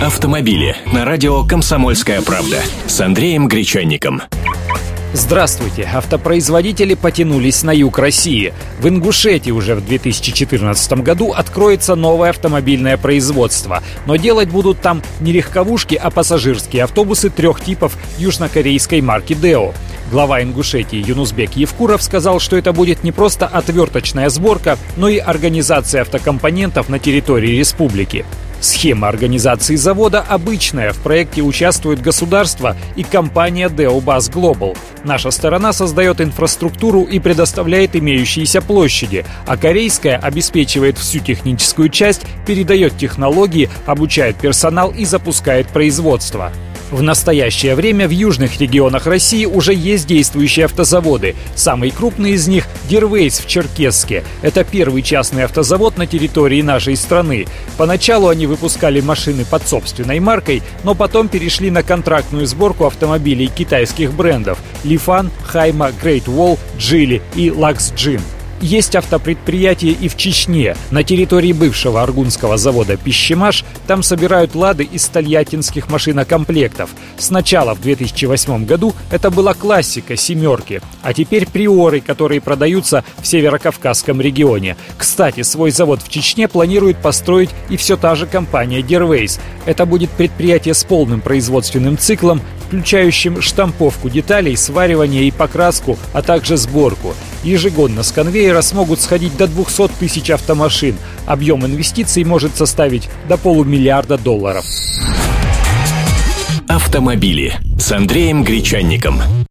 Автомобили на радио «Комсомольская правда» с Андреем Гречанником. Здравствуйте! Автопроизводители потянулись на юг России. В Ингушетии уже в 2014 году откроется новое автомобильное производство. Но делать будут там не легковушки, а пассажирские автобусы трех типов южнокорейской марки «Део». Глава Ингушетии Юнусбек Евкуров сказал, что это будет не просто отверточная сборка, но и организация автокомпонентов на территории республики. Схема организации завода обычная. В проекте участвует государство и компания Deobas Global. Наша сторона создает инфраструктуру и предоставляет имеющиеся площади, а корейская обеспечивает всю техническую часть, передает технологии, обучает персонал и запускает производство. В настоящее время в южных регионах России уже есть действующие автозаводы. Самый крупный из них – Дервейс в Черкесске. Это первый частный автозавод на территории нашей страны. Поначалу они выпускали машины под собственной маркой, но потом перешли на контрактную сборку автомобилей китайских брендов – Лифан, Хайма, Great Wall, Джили и Luxgen. Есть автопредприятие и в Чечне. На территории бывшего аргунского завода «Пищемаш» там собирают «Лады» из тольяттинских машинокомплектов. Сначала, в 2008 году, это была классика «семерки», а теперь «Приоры», которые продаются в Северокавказском регионе. Кстати, свой завод в Чечне планирует построить и все та же компания «Дервейс». Это будет предприятие с полным производственным циклом, включающим штамповку деталей, сваривание и покраску, а также сборку. Ежегодно с конвейера смогут сходить до 200 тысяч автомашин. Объем инвестиций может составить до полумиллиарда долларов. Автомобили с Андреем Гречанником.